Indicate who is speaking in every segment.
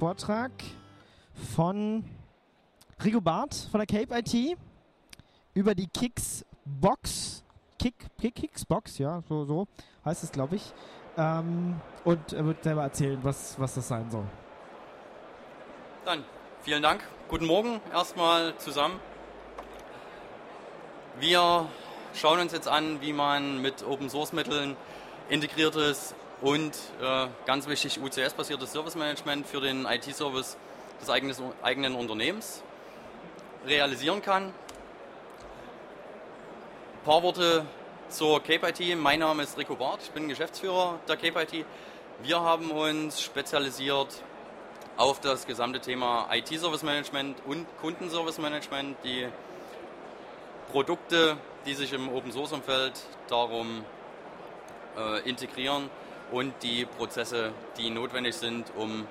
Speaker 1: Vortrag von Rigo Barth von der Cape IT über die Kicks Box. Kick, Kick, Kicks Box, ja, so, so heißt es, glaube ich. Ähm, und er wird selber erzählen, was, was das sein soll.
Speaker 2: Dann vielen Dank. Guten Morgen erstmal zusammen. Wir schauen uns jetzt an, wie man mit Open Source Mitteln integriertes und äh, ganz wichtig UCS-basiertes Service Management für den IT-Service des eigenes, eigenen Unternehmens realisieren kann. Ein paar Worte zur Cape IT. Mein Name ist Rico Barth, ich bin Geschäftsführer der Cape IT. Wir haben uns spezialisiert auf das gesamte Thema IT-Service Management und Kundenservice Management, die Produkte, die sich im Open Source Umfeld darum äh, integrieren und die Prozesse, die notwendig sind, um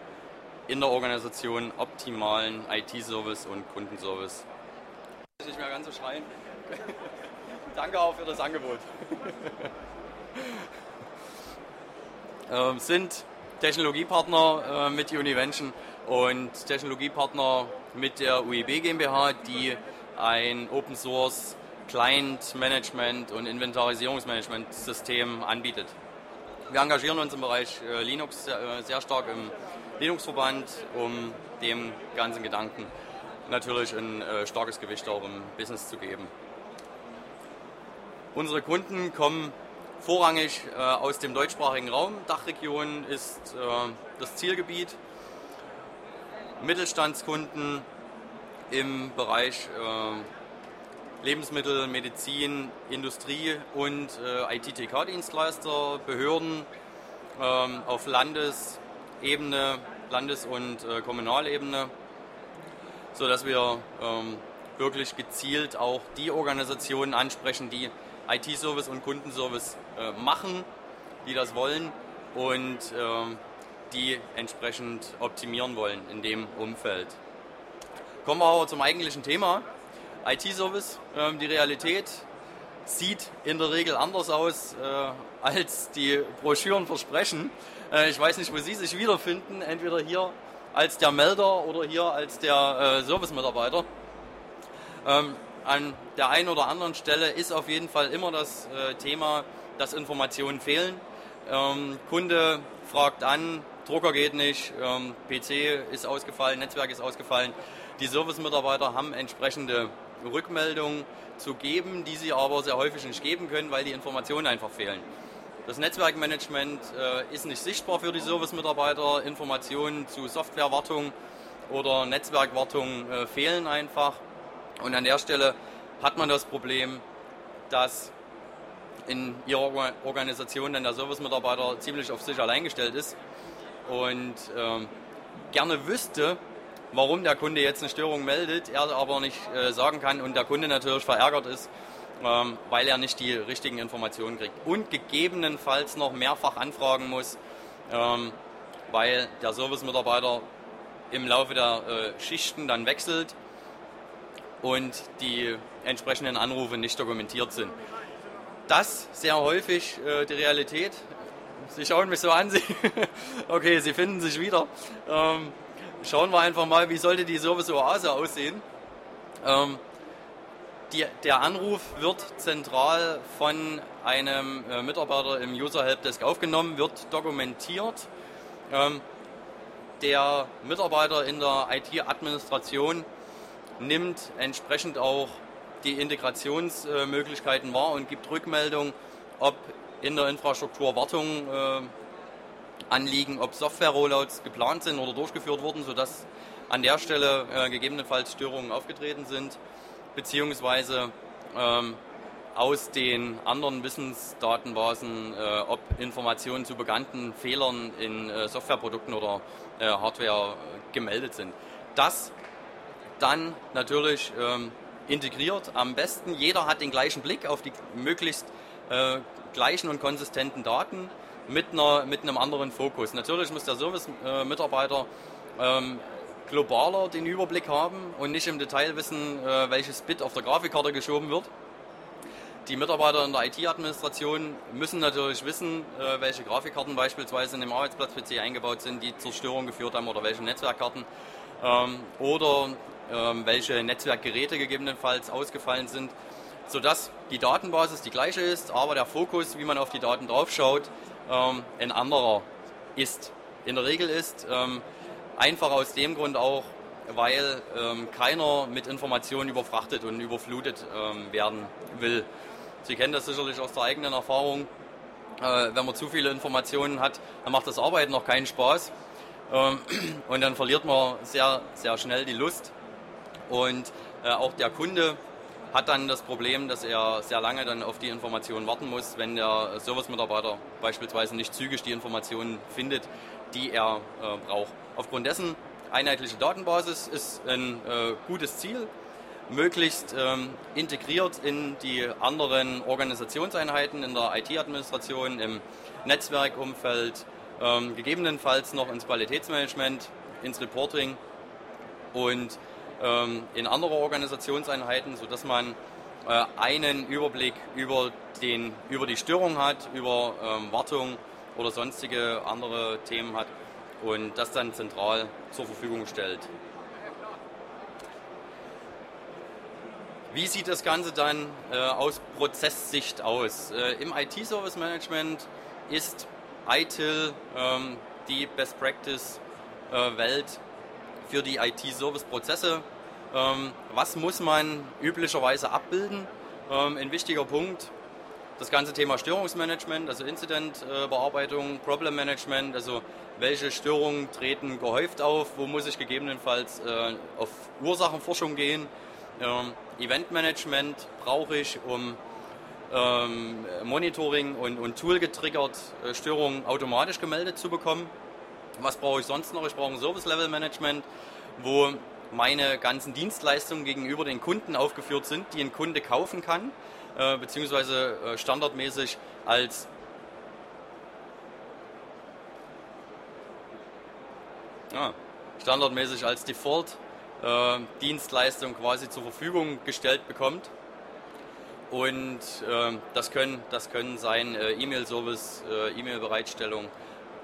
Speaker 2: in der Organisation optimalen IT-Service und Kundenservice. Nicht mehr ganz so schreien. Danke auch für das Angebot. ähm, sind Technologiepartner äh, mit Univention und Technologiepartner mit der UIB GmbH, die ein Open Source Client Management und Inventarisierungsmanagement System anbietet. Wir engagieren uns im Bereich äh, Linux sehr, äh, sehr stark im Linux-Verband, um dem ganzen Gedanken natürlich ein äh, starkes Gewicht auch im Business zu geben. Unsere Kunden kommen vorrangig aus dem deutschsprachigen Raum. Dachregion ist das Zielgebiet. Mittelstandskunden im Bereich Lebensmittel, Medizin, Industrie und äh, ITTK-Dienstleister, Behörden ähm, auf Landesebene, Landes- und äh, Kommunalebene, sodass wir ähm, wirklich gezielt auch die Organisationen ansprechen, die IT-Service und Kundenservice äh, machen, die das wollen und ähm, die entsprechend optimieren wollen in dem Umfeld. Kommen wir aber zum eigentlichen Thema. IT-Service. Ähm, die Realität sieht in der Regel anders aus, äh, als die Broschüren versprechen. Äh, ich weiß nicht, wo Sie sich wiederfinden, entweder hier als der Melder oder hier als der äh, Service-Mitarbeiter. Ähm, an der einen oder anderen Stelle ist auf jeden Fall immer das Thema, dass Informationen fehlen. Ähm, Kunde fragt an, Drucker geht nicht, PC ist ausgefallen, Netzwerk ist ausgefallen. Die Service-Mitarbeiter haben entsprechende Rückmeldungen zu geben, die sie aber sehr häufig nicht geben können, weil die Informationen einfach fehlen. Das Netzwerkmanagement äh, ist nicht sichtbar für die Service-Mitarbeiter. Informationen zu Softwarewartung oder Netzwerkwartung äh, fehlen einfach. Und an der Stelle hat man das Problem, dass in ihrer Organisation dann der Service-Mitarbeiter ziemlich auf sich allein gestellt ist und äh, gerne wüsste, warum der Kunde jetzt eine Störung meldet, er aber nicht äh, sagen kann und der Kunde natürlich verärgert ist, ähm, weil er nicht die richtigen Informationen kriegt. Und gegebenenfalls noch mehrfach anfragen muss, ähm, weil der Servicemitarbeiter im Laufe der äh, Schichten dann wechselt und die entsprechenden Anrufe nicht dokumentiert sind. Das sehr häufig äh, die Realität. Sie schauen mich so an, Sie, okay, Sie finden sich wieder. Ähm, schauen wir einfach mal, wie sollte die Service-Oase aussehen. Ähm, die, der Anruf wird zentral von einem äh, Mitarbeiter im User Helpdesk aufgenommen, wird dokumentiert. Ähm, der Mitarbeiter in der IT-Administration nimmt entsprechend auch die Integrationsmöglichkeiten wahr und gibt Rückmeldung, ob in der Infrastruktur Wartung äh, anliegen, ob Software-Rollouts geplant sind oder durchgeführt wurden, sodass an der Stelle äh, gegebenenfalls Störungen aufgetreten sind, beziehungsweise ähm, aus den anderen Wissensdatenbasen, äh, ob Informationen zu bekannten Fehlern in äh, Softwareprodukten oder äh, Hardware äh, gemeldet sind. Das dann natürlich ähm, integriert. Am besten jeder hat den gleichen Blick auf die möglichst äh, gleichen und konsistenten Daten mit, einer, mit einem anderen Fokus. Natürlich muss der Service-Mitarbeiter ähm, globaler den Überblick haben und nicht im Detail wissen, äh, welches Bit auf der Grafikkarte geschoben wird. die Mitarbeiter in der IT-Administration müssen natürlich wissen, äh, welche Grafikkarten beispielsweise in dem Arbeitsplatz-PC eingebaut sind, die zur Störung geführt haben oder welche Netzwerkkarten ähm, oder ähm, welche Netzwerkgeräte gegebenenfalls ausgefallen sind, sodass die Datenbasis die gleiche ist, aber der Fokus, wie man auf die Daten draufschaut, ähm, ein anderer ist. In der Regel ist ähm, einfach aus dem Grund auch, weil ähm, keiner mit Informationen überfrachtet und überflutet ähm, werden will. Sie kennen das sicherlich aus der eigenen Erfahrung. Äh, wenn man zu viele Informationen hat, dann macht das Arbeiten noch keinen Spaß. Ähm, und dann verliert man sehr, sehr schnell die Lust. Und äh, auch der Kunde hat dann das Problem, dass er sehr lange dann auf die Informationen warten muss, wenn der Service-Mitarbeiter beispielsweise nicht zügig die Informationen findet, die er äh, braucht. Aufgrund dessen einheitliche Datenbasis ist ein äh, gutes Ziel, möglichst ähm, integriert in die anderen Organisationseinheiten in der IT-Administration, im Netzwerkumfeld, ähm, gegebenenfalls noch ins Qualitätsmanagement, ins Reporting und in andere Organisationseinheiten, sodass man äh, einen Überblick über, den, über die Störung hat, über ähm, Wartung oder sonstige andere Themen hat und das dann zentral zur Verfügung stellt. Wie sieht das Ganze dann äh, aus Prozesssicht aus? Äh, Im IT-Service Management ist ITIL ähm, die Best Practice äh, Welt für die IT-Service-Prozesse. Ähm, was muss man üblicherweise abbilden? Ähm, ein wichtiger Punkt, das ganze Thema Störungsmanagement, also Incident-Bearbeitung, Problem-Management, also welche Störungen treten gehäuft auf, wo muss ich gegebenenfalls äh, auf Ursachenforschung gehen. Ähm, Event-Management brauche ich, um Monitoring und, und Tool getriggert äh, Störungen automatisch gemeldet zu bekommen. Was brauche ich sonst noch? Ich brauche ein Service-Level-Management, wo meine ganzen Dienstleistungen gegenüber den Kunden aufgeführt sind, die ein Kunde kaufen kann, äh, beziehungsweise äh, standardmäßig als ja, standardmäßig als Default-Dienstleistung äh, quasi zur Verfügung gestellt bekommt. Und äh, das, können, das können sein äh, E-Mail-Service, äh, E-Mail-Bereitstellung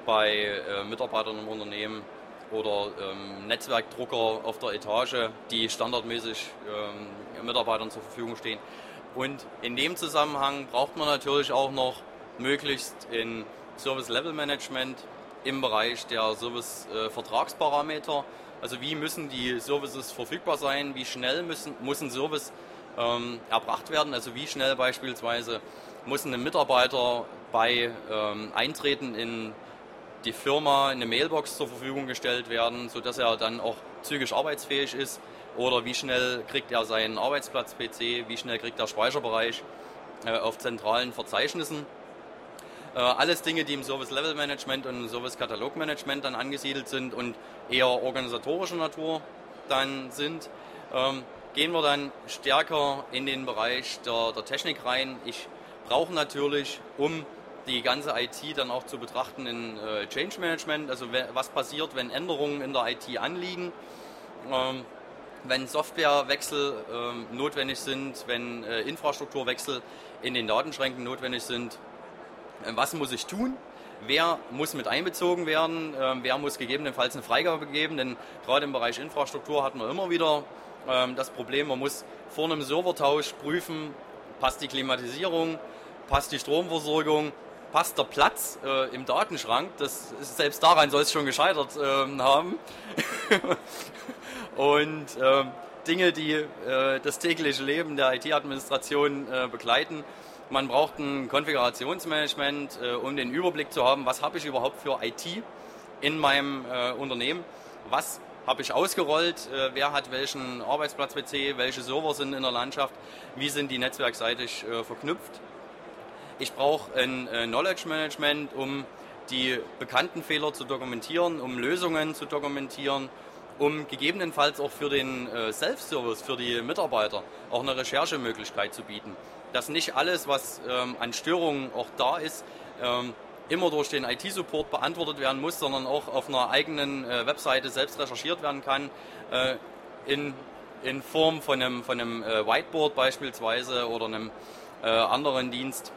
Speaker 2: bei äh, Mitarbeitern im Unternehmen oder ähm, Netzwerkdrucker auf der Etage, die standardmäßig ähm, Mitarbeitern zur Verfügung stehen. Und in dem Zusammenhang braucht man natürlich auch noch möglichst in Service Level Management im Bereich der Service-Vertragsparameter. Äh, also wie müssen die Services verfügbar sein, wie schnell müssen, muss ein Service ähm, erbracht werden, also wie schnell beispielsweise muss ein Mitarbeiter bei ähm, Eintreten in die Firma eine Mailbox zur Verfügung gestellt werden, sodass er dann auch zügig arbeitsfähig ist oder wie schnell kriegt er seinen Arbeitsplatz-PC, wie schnell kriegt er Speicherbereich äh, auf zentralen Verzeichnissen. Äh, alles Dinge, die im Service-Level-Management und im Service-Katalog-Management dann angesiedelt sind und eher organisatorischer Natur dann sind. Ähm, gehen wir dann stärker in den Bereich der, der Technik rein. Ich brauche natürlich, um die ganze IT dann auch zu betrachten in äh, Change Management, also was passiert, wenn Änderungen in der IT anliegen, ähm, wenn Softwarewechsel ähm, notwendig sind, wenn äh, Infrastrukturwechsel in den Datenschränken notwendig sind, was muss ich tun? Wer muss mit einbezogen werden? Ähm, wer muss gegebenenfalls eine Freigabe geben? Denn gerade im Bereich Infrastruktur hat man immer wieder ähm, das Problem, man muss vor einem Servertausch prüfen, passt die Klimatisierung, passt die Stromversorgung, passt der Platz äh, im Datenschrank. Das ist, selbst daran soll es schon gescheitert ähm, haben. Und ähm, Dinge, die äh, das tägliche Leben der IT-Administration äh, begleiten, man braucht ein Konfigurationsmanagement, äh, um den Überblick zu haben, was habe ich überhaupt für IT in meinem äh, Unternehmen, was habe ich ausgerollt, äh, wer hat welchen Arbeitsplatz-PC, welche Server sind in der Landschaft, wie sind die netzwerkseitig verknüpft. Ich brauche ein äh, Knowledge Management, um die bekannten Fehler zu dokumentieren, um Lösungen zu dokumentieren, um gegebenenfalls auch für den äh, Self-Service, für die Mitarbeiter auch eine Recherchemöglichkeit zu bieten. Dass nicht alles, was ähm, an Störungen auch da ist, ähm, immer durch den IT-Support beantwortet werden muss, sondern auch auf einer eigenen äh, Webseite selbst recherchiert werden kann, in, in Form von einem, von einem Whiteboard beispielsweise oder einem anderen Dienst,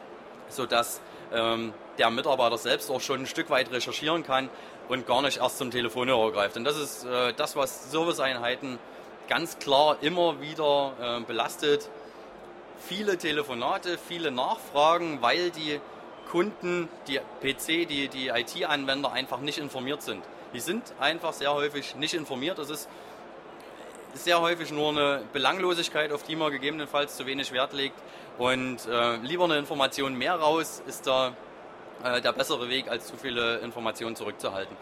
Speaker 2: sodass ähm, der Mitarbeiter selbst auch schon ein Stück weit recherchieren kann und gar nicht erst zum Telefonhörer greift. Und das ist äh, das, was Serviceeinheiten ganz klar immer wieder äh, belastet. Viele Telefonate, viele Nachfragen, weil die Kunden, die PC, die, die IT-Anwender einfach nicht informiert sind. Die sind einfach sehr häufig nicht informiert. Das ist sehr häufig nur eine Belanglosigkeit, auf die man gegebenenfalls zu wenig Wert legt. Und äh, lieber eine Information mehr raus ist da äh, der bessere Weg, als zu viele Informationen zurückzuhalten.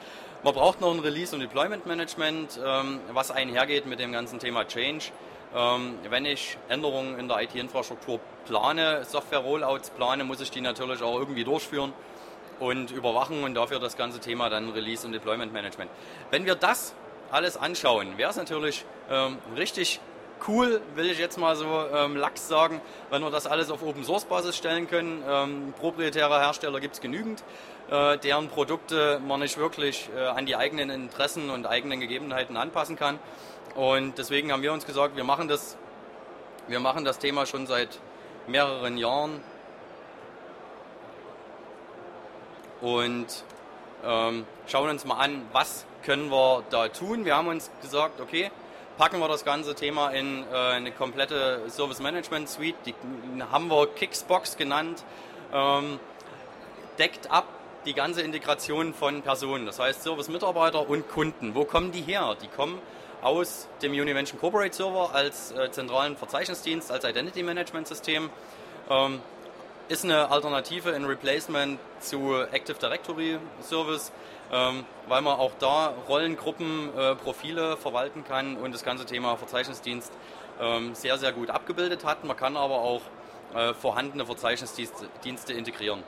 Speaker 2: Man braucht noch ein Release- und Deployment-Management, ähm, was einhergeht mit dem ganzen Thema Change. Ähm, wenn ich Änderungen in der IT-Infrastruktur plane, Software-Rollouts plane, muss ich die natürlich auch irgendwie durchführen und überwachen und dafür das ganze Thema dann Release- und Deployment-Management. Wenn wir das alles anschauen, wäre es natürlich ähm, richtig cool, will ich jetzt mal so ähm, lax sagen, wenn wir das alles auf Open Source Basis stellen können. Ähm, proprietäre Hersteller gibt es genügend, äh, deren Produkte man nicht wirklich äh, an die eigenen Interessen und eigenen Gegebenheiten anpassen kann. Und deswegen haben wir uns gesagt, wir machen das, wir machen das Thema schon seit mehreren Jahren. Und ähm, schauen uns mal an, was können wir da tun. Wir haben uns gesagt, okay, packen wir das ganze Thema in äh, eine komplette Service Management Suite, die haben wir Kicksbox genannt, ähm, deckt ab die ganze Integration von Personen, das heißt Service-Mitarbeiter und Kunden. Wo kommen die her? Die kommen aus dem Univention Corporate Server als äh, zentralen Verzeichnisdienst, als Identity Management System. Ähm, ist eine Alternative in Replacement zu Active Directory Service ähm, weil man auch da Rollengruppen, äh, Profile verwalten kann und das ganze Thema Verzeichnisdienst ähm, sehr, sehr gut abgebildet hat. Man kann aber auch äh, vorhandene Verzeichnisdienste integrieren.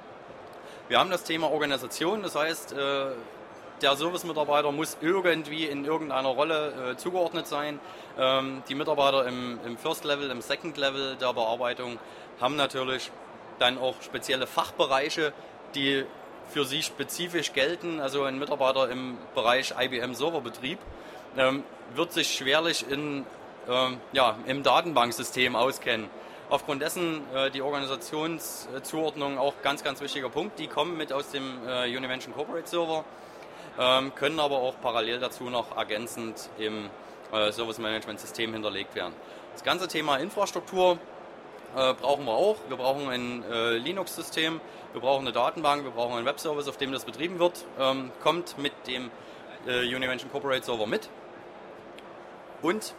Speaker 2: Wir haben das Thema Organisation, das heißt, äh, der Service-Mitarbeiter muss irgendwie in irgendeiner Rolle äh, zugeordnet sein. Ähm, die Mitarbeiter im, im, First Level, im Second Level der Bearbeitung haben natürlich dann auch spezielle Fachbereiche, die für sie spezifisch gelten. Also ein Mitarbeiter im Bereich IBM Serverbetrieb ähm, wird sich schwerlich in, ähm, ja, im Datenbanksystem auskennen. Aufgrund dessen äh, die Organisationszuordnung auch ganz, ganz wichtiger Punkt. Die kommen mit aus dem äh, Univention Corporate Server, ähm, können aber auch parallel dazu noch ergänzend im äh, Service Management System hinterlegt werden. Das ganze Thema Infrastruktur äh, brauchen wir auch. Wir brauchen ein äh, Linux-System, wir brauchen eine Datenbank, wir brauchen einen Webservice, auf dem das betrieben wird. Ähm, kommt mit dem äh, Univention Corporate Server mit. Und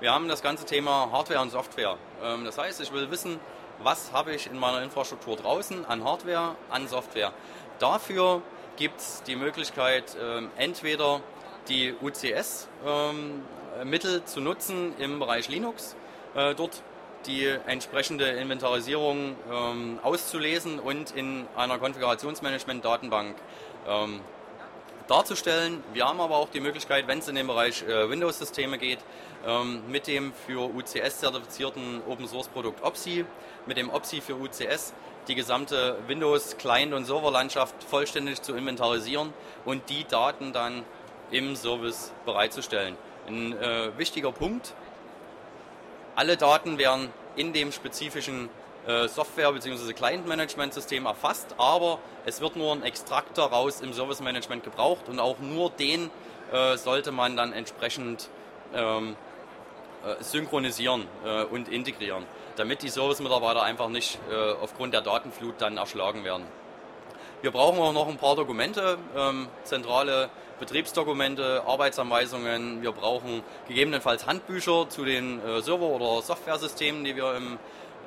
Speaker 2: wir haben das ganze Thema Hardware und Software. Ähm, das heißt, ich will wissen, was habe ich in meiner Infrastruktur draußen an Hardware, an Software. Dafür gibt es die Möglichkeit, ähm, entweder die UCS-Mittel ähm, zu nutzen im Bereich Linux. Äh, dort die entsprechende Inventarisierung ähm, auszulesen und in einer Konfigurationsmanagement-Datenbank ähm, darzustellen. Wir haben aber auch die Möglichkeit, wenn es in den Bereich äh, Windows-Systeme geht, ähm, mit dem für UCS zertifizierten Open-Source-Produkt OPSI, mit dem OPSI für UCS die gesamte Windows Client- und Serverlandschaft vollständig zu inventarisieren und die Daten dann im Service bereitzustellen. Ein äh, wichtiger Punkt alle Daten werden in dem spezifischen äh, Software- bzw. Client-Management-System erfasst, aber es wird nur ein Extrakt daraus im Service-Management gebraucht und auch nur den äh, sollte man dann entsprechend ähm, äh, synchronisieren äh, und integrieren, damit die Service-Mitarbeiter einfach nicht äh, aufgrund der Datenflut dann erschlagen werden. Wir brauchen auch noch ein paar Dokumente, ähm, zentrale Betriebsdokumente, Arbeitsanweisungen. Wir brauchen gegebenenfalls Handbücher zu den äh, Server- oder Softwaresystemen, die wir im,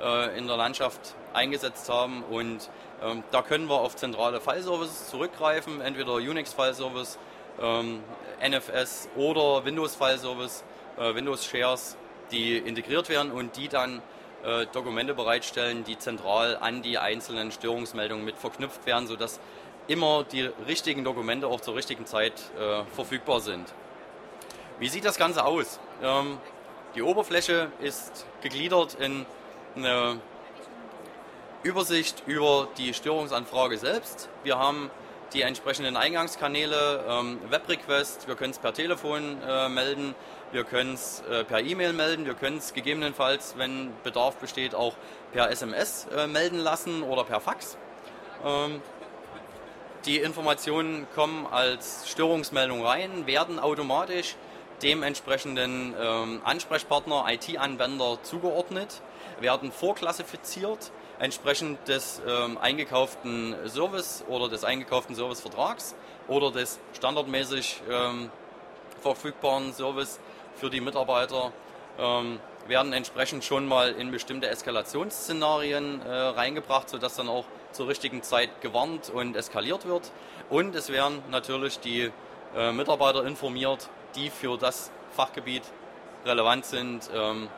Speaker 2: äh, in der Landschaft eingesetzt haben. Und ähm, da können wir auf zentrale File-Services zurückgreifen, entweder Unix-File-Service, ähm, NFS oder Windows-File-Service, äh, Windows-Shares, die integriert werden und die dann äh, Dokumente bereitstellen, die zentral an die einzelnen Störungsmeldungen mit verknüpft werden, sodass immer die richtigen Dokumente auch zur richtigen Zeit äh, verfügbar sind. Wie sieht das Ganze aus? Ähm, die Oberfläche ist gegliedert in eine Übersicht über die Störungsanfrage selbst. Wir haben die entsprechenden Eingangskanäle, ähm, Webrequest, wir können es per Telefon äh, melden, wir können es äh, per E-Mail melden, wir können es gegebenenfalls, wenn Bedarf besteht, auch per SMS äh, melden lassen oder per Fax. Ähm, die Informationen kommen als Störungsmeldung rein, werden automatisch dem entsprechenden ähm, Ansprechpartner, IT-Anwender zugeordnet, werden vorklassifiziert entsprechend des ähm, eingekauften Service oder des eingekauften Servicevertrags oder des standardmäßig ähm, verfügbaren Service für die Mitarbeiter ähm, werden entsprechend schon mal in bestimmte Eskalationsszenarien äh, reingebracht, sodass dann auch zur richtigen Zeit gewarnt und eskaliert wird. Und es werden natürlich die äh, Mitarbeiter informiert, die für das Fachgebiet relevant sind, ähm,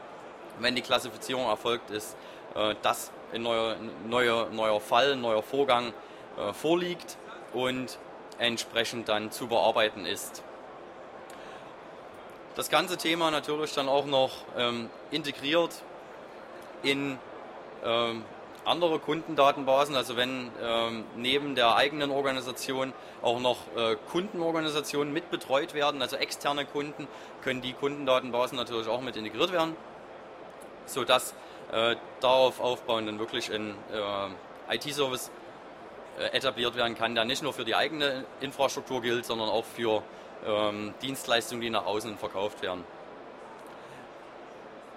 Speaker 2: wenn die Klassifizierung erfolgt ist, äh, dass ein neuer, neuer, neuer Fall, neuer Vorgang äh, vorliegt und entsprechend dann zu bearbeiten ist. Das ganze Thema natürlich dann auch noch ähm, integriert in ähm, andere Kundendatenbasen, also wenn ähm, neben der eigenen Organisation auch noch äh, Kundenorganisationen mit betreut werden, also externe Kunden, können die Kundendatenbasen natürlich auch mit integriert werden, sodass äh, darauf aufbauen dann wirklich ein äh, IT-Service äh, etabliert werden kann, der nicht nur für die eigene Infrastruktur gilt, sondern auch für ähm, Dienstleistungen, die nach außen verkauft werden.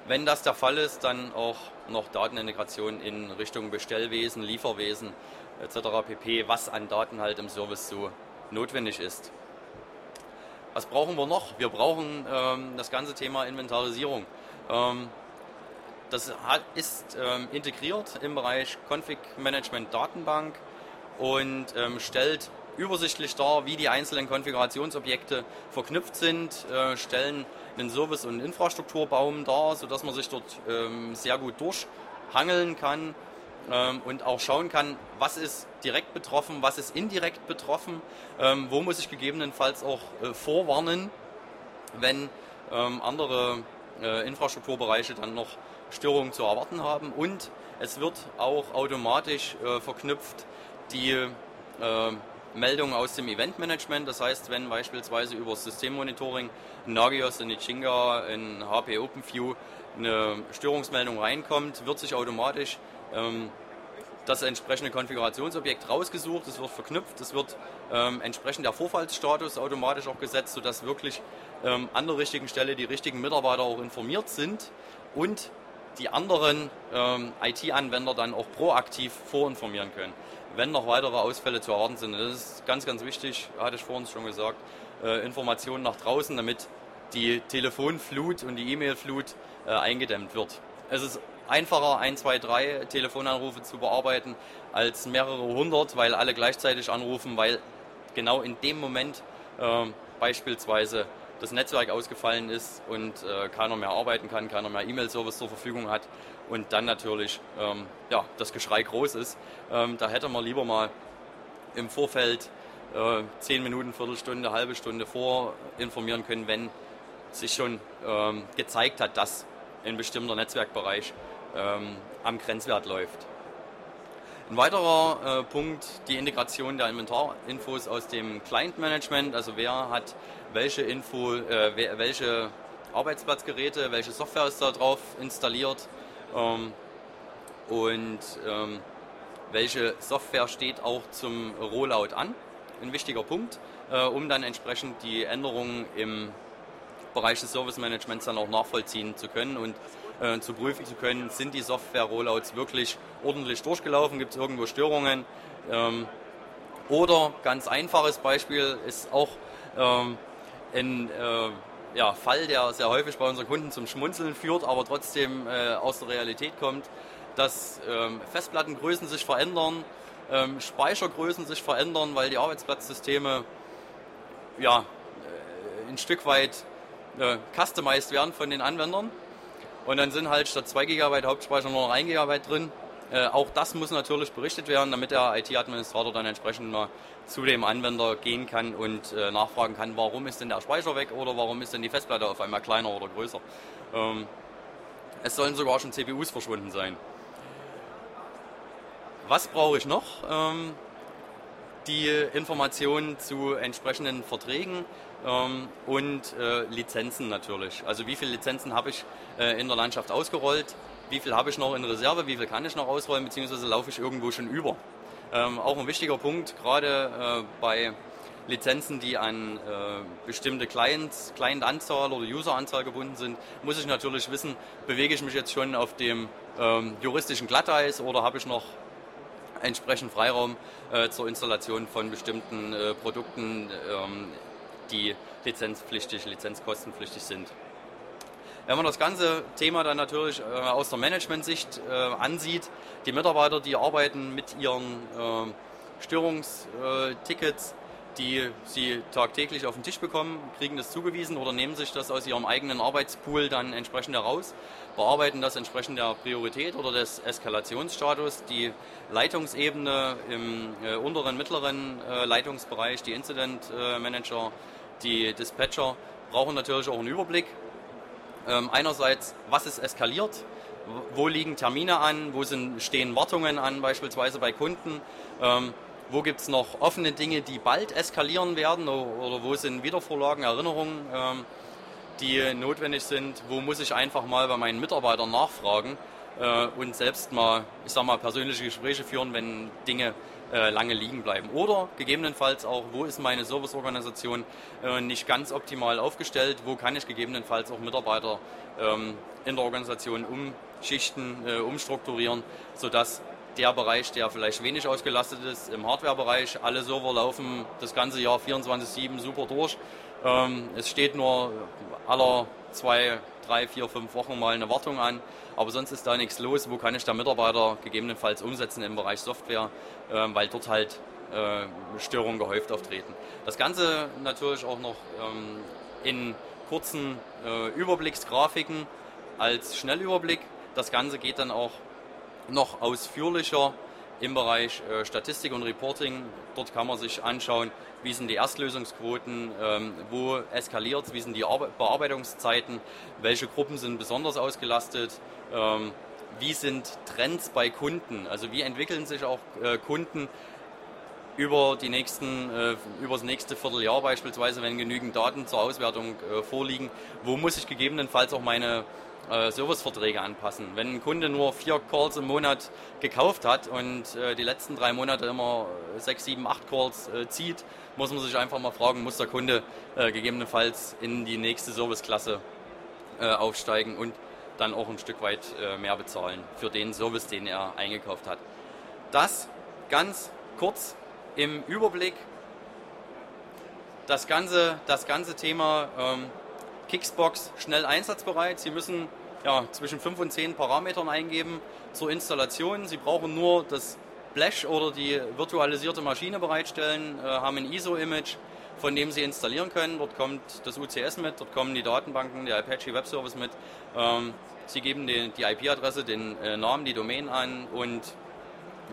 Speaker 2: Wenn das der Fall ist, dann auch noch Datenintegration in Richtung Bestellwesen, Lieferwesen etc. pp., was an Daten halt im Service so notwendig ist. Was brauchen wir noch? Wir brauchen ähm, das ganze Thema Inventarisierung. Ähm, das hat, ist ähm, integriert im Bereich Config Management Datenbank und ähm, stellt übersichtlich dar, wie die einzelnen Konfigurationsobjekte verknüpft sind, äh, stellen einen Service- und Infrastrukturbaum dar, sodass man sich dort ähm, sehr gut durchhangeln kann ähm, und auch schauen kann, was ist direkt betroffen, was ist indirekt betroffen, ähm, wo muss ich gegebenenfalls auch äh, vorwarnen, wenn andere äh, Infrastrukturbereiche dann noch Störungen zu erwarten haben. Und es wird auch automatisch äh, verknüpft die äh, Meldungen aus dem Eventmanagement. Das heißt, wenn beispielsweise über Systemmonitoring in Nagios, in Ichinga, in HP OpenView eine Störungsmeldung reinkommt, wird sich automatisch ähm, das entsprechende Konfigurationsobjekt rausgesucht, es wird verknüpft, es wird ähm, entsprechend der Vorfallsstatus automatisch auch gesetzt, sodass wirklich ähm, an der richtigen Stelle die richtigen Mitarbeiter auch informiert sind und die anderen ähm, IT-Anwender dann auch proaktiv vorinformieren können, wenn noch weitere Ausfälle zu erwarten sind. Das ist ganz, ganz wichtig, hatte ich vorhin schon gesagt, äh, Informationen nach draußen, damit die Telefonflut und die E-Mail-Flut äh, eingedämmt wird. Es ist einfacher, ein, zwei, drei Telefonanrufe zu bearbeiten, als mehrere hundert, weil alle gleichzeitig anrufen, weil genau in dem Moment äh, beispielsweise das Netzwerk ausgefallen ist und äh, keiner mehr arbeiten kann, keiner mehr E-Mail-Service zur Verfügung hat und dann natürlich ähm, ja, das Geschrei groß ist. Ähm, da hätte man lieber mal im Vorfeld äh, zehn Minuten, Viertelstunde, halbe Stunde vor informieren können, wenn sich schon ähm, gezeigt hat, dass ein bestimmter Netzwerkbereich ähm, am Grenzwert läuft. Ein weiterer äh, Punkt, die Integration der Inventarinfos aus dem Client-Management, also wer hat welche Info, äh, welche Arbeitsplatzgeräte, welche Software ist da drauf installiert ähm, und ähm, welche Software steht auch zum Rollout an. Ein wichtiger Punkt, äh, um dann entsprechend die Änderungen im Bereich des Service Managements dann auch nachvollziehen zu können und äh, zu prüfen zu können, sind die Software-Rollouts wirklich ordentlich durchgelaufen, gibt es irgendwo Störungen. Ähm, oder ganz einfaches Beispiel ist auch ähm, ein äh, ja, Fall, der sehr häufig bei unseren Kunden zum Schmunzeln führt, aber trotzdem äh, aus der Realität kommt, dass ähm, Festplattengrößen sich verändern, ähm, Speichergrößen sich verändern, weil die Arbeitsplatzsysteme ja, äh, ein Stück weit äh, customized werden von den Anwendern. Und dann sind halt statt 2 GB Hauptspeicher nur noch 1 GB drin. Äh, auch das muss natürlich berichtet werden, damit der IT-Administrator dann entsprechend mal zu dem Anwender gehen kann und äh, nachfragen kann, warum ist denn der Speicher weg oder warum ist denn die Festplatte auf einmal kleiner oder größer. Ähm, es sollen sogar schon CPUs verschwunden sein. Was brauche ich noch? Ähm, die Informationen zu entsprechenden Verträgen ähm, und äh, Lizenzen natürlich. Also wie viele Lizenzen habe ich äh, in der Landschaft ausgerollt, wie viel habe ich noch in Reserve, wie viel kann ich noch ausrollen, beziehungsweise laufe ich irgendwo schon über. Ähm, auch ein wichtiger Punkt, gerade äh, bei Lizenzen, die an äh, bestimmte Clients, Client-Anzahl oder User-Anzahl gebunden sind, muss ich natürlich wissen, bewege ich mich jetzt schon auf dem ähm, juristischen Glatteis oder habe ich noch entsprechend Freiraum äh, zur Installation von bestimmten äh, Produkten, ähm, die lizenzpflichtig, lizenzkostenpflichtig sind. Wenn man das ganze Thema dann natürlich äh, aus der Management-Sicht äh, ansieht, die Mitarbeiter, die arbeiten mit ihren äh, Störungstickets, die sie tagtäglich auf den Tisch bekommen, kriegen das zugewiesen oder nehmen sich das aus ihrem eigenen Arbeitspool dann entsprechend heraus, bearbeiten das entsprechend der Priorität oder des Eskalationsstatus. Die Leitungsebene im äh, unteren, mittleren äh, Leitungsbereich, die Incident äh, Manager, die Dispatcher brauchen natürlich auch einen Überblick. Ähm, einerseits, was ist eskaliert? Wo liegen Termine an? Wo sind, stehen Wartungen an, beispielsweise bei Kunden? Ähm, wo gibt es noch offene Dinge, die bald eskalieren werden? Oder wo sind Wiedervorlagen, Erinnerungen, ähm, die notwendig sind? Wo muss ich einfach mal bei meinen Mitarbeitern nachfragen äh, und selbst mal, ich sag mal, persönliche Gespräche führen, wenn Dinge äh, lange liegen bleiben. Oder gegebenenfalls auch, wo ist meine Serviceorganisation äh, nicht ganz optimal aufgestellt, wo kann ich gegebenenfalls auch Mitarbeiter ähm, in der Organisation umschichten, äh, umstrukturieren, sodass der Bereich, der vielleicht wenig ausgelastet ist, im Hardware-Bereich, alle Server laufen das ganze Jahr 24-7 super durch. Ähm, es steht nur aller zwei, drei, vier, fünf Wochen mal eine Wartung an aber sonst ist da nichts los. Wo kann ich da Mitarbeiter gegebenenfalls umsetzen im Bereich Software, äh, weil dort halt äh, Störungen gehäuft auftreten. Das Ganze natürlich auch noch ähm, in kurzen äh, Überblicksgrafiken als Schnellüberblick. Das Ganze geht dann auch noch ausführlicher im Bereich äh, Statistik und Reporting. Dort kann man sich anschauen, wie sind die Erstlösungsquoten, ähm, wo eskaliert wie sind die Arbe Bearbeitungszeiten, welche Gruppen sind besonders ausgelastet, ähm, wie sind Trends bei Kunden, also wie entwickeln sich auch äh, Kunden über, die nächsten, äh, über das nächste Vierteljahr beispielsweise, wenn genügend Daten zur Auswertung vorliegen, wo muss ich gegebenenfalls auch meine äh, Serviceverträge anpassen. Wenn ein Kunde nur vier Calls im Monat gekauft hat und äh, die letzten drei Monate immer sechs, sieben, acht Calls äh, zieht, muss man sich einfach mal fragen, muss der Kunde äh, gegebenenfalls in die nächste Serviceklasse äh, aufsteigen und dann auch ein Stück weit äh, mehr bezahlen für den Service, den er eingekauft hat. Das ganz kurz im Überblick. Das ganze, das ganze Thema ähm, Kicksbox schnell einsatzbereit. Sie müssen ja, zwischen 5 und 10 Parametern eingeben zur Installation. Sie brauchen nur das Flash oder die virtualisierte Maschine bereitstellen, äh, haben ein ISO-Image, von dem Sie installieren können. Dort kommt das UCS mit, dort kommen die Datenbanken, der Apache Web Service mit. Ähm, Sie geben die, die IP-Adresse, den äh, Namen, die Domain an und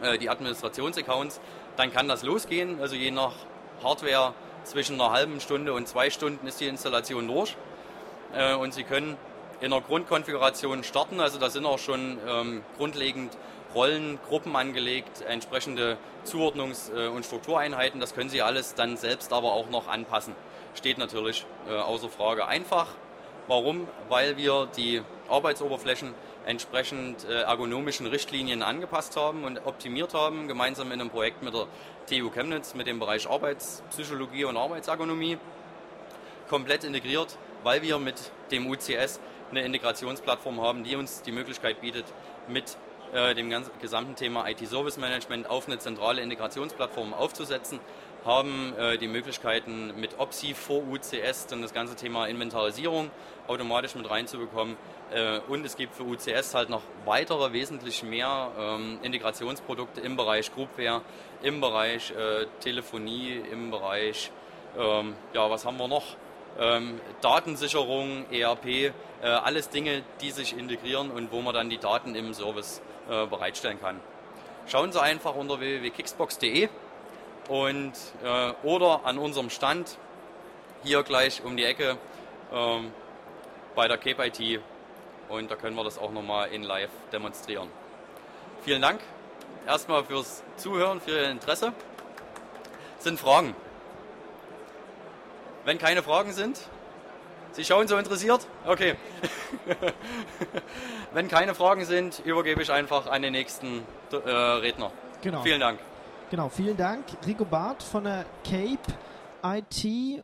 Speaker 2: äh, die Administrationsaccounts. Dann kann das losgehen. Also je nach Hardware zwischen einer halben Stunde und zwei Stunden ist die Installation durch. Äh, und Sie können in der Grundkonfiguration starten. Also da sind auch schon ähm, grundlegend Rollen, Gruppen angelegt, entsprechende Zuordnungs- äh, und Struktureinheiten. Das können Sie alles dann selbst aber auch noch anpassen. Steht natürlich äh, außer Frage einfach. Warum? Weil wir die Arbeitsoberflächen entsprechend äh, ergonomischen Richtlinien angepasst haben und optimiert haben, gemeinsam in einem Projekt mit der TU Chemnitz mit dem Bereich Arbeitspsychologie und Arbeitsergonomie komplett integriert, weil wir mit dem UCS eine Integrationsplattform haben, die uns die Möglichkeit bietet, mit äh, dem gesamten Thema IT-Service Management auf eine zentrale Integrationsplattform aufzusetzen, haben äh, die Möglichkeiten mit OPSI vor UCS dann das ganze Thema Inventarisierung automatisch mit reinzubekommen. Äh, und es gibt für UCS halt noch weitere, wesentlich mehr ähm, Integrationsprodukte im Bereich Groupware, im Bereich äh, Telefonie, im Bereich, ähm, ja, was haben wir noch? Ähm, Datensicherung, ERP, äh, alles Dinge, die sich integrieren und wo man dann die Daten im Service äh, bereitstellen kann. Schauen Sie einfach unter www.kicksbox.de und äh, oder an unserem Stand hier gleich um die Ecke ähm, bei der Cape IT und da können wir das auch nochmal in live demonstrieren. Vielen Dank erstmal fürs Zuhören, für Ihr Interesse. Sind Fragen? Wenn keine Fragen sind, Sie schauen so interessiert? Okay. Wenn keine Fragen sind, übergebe ich einfach an den nächsten äh, Redner.
Speaker 1: Genau.
Speaker 2: Vielen Dank.
Speaker 1: Genau, vielen Dank. Rico Barth von der Cape IT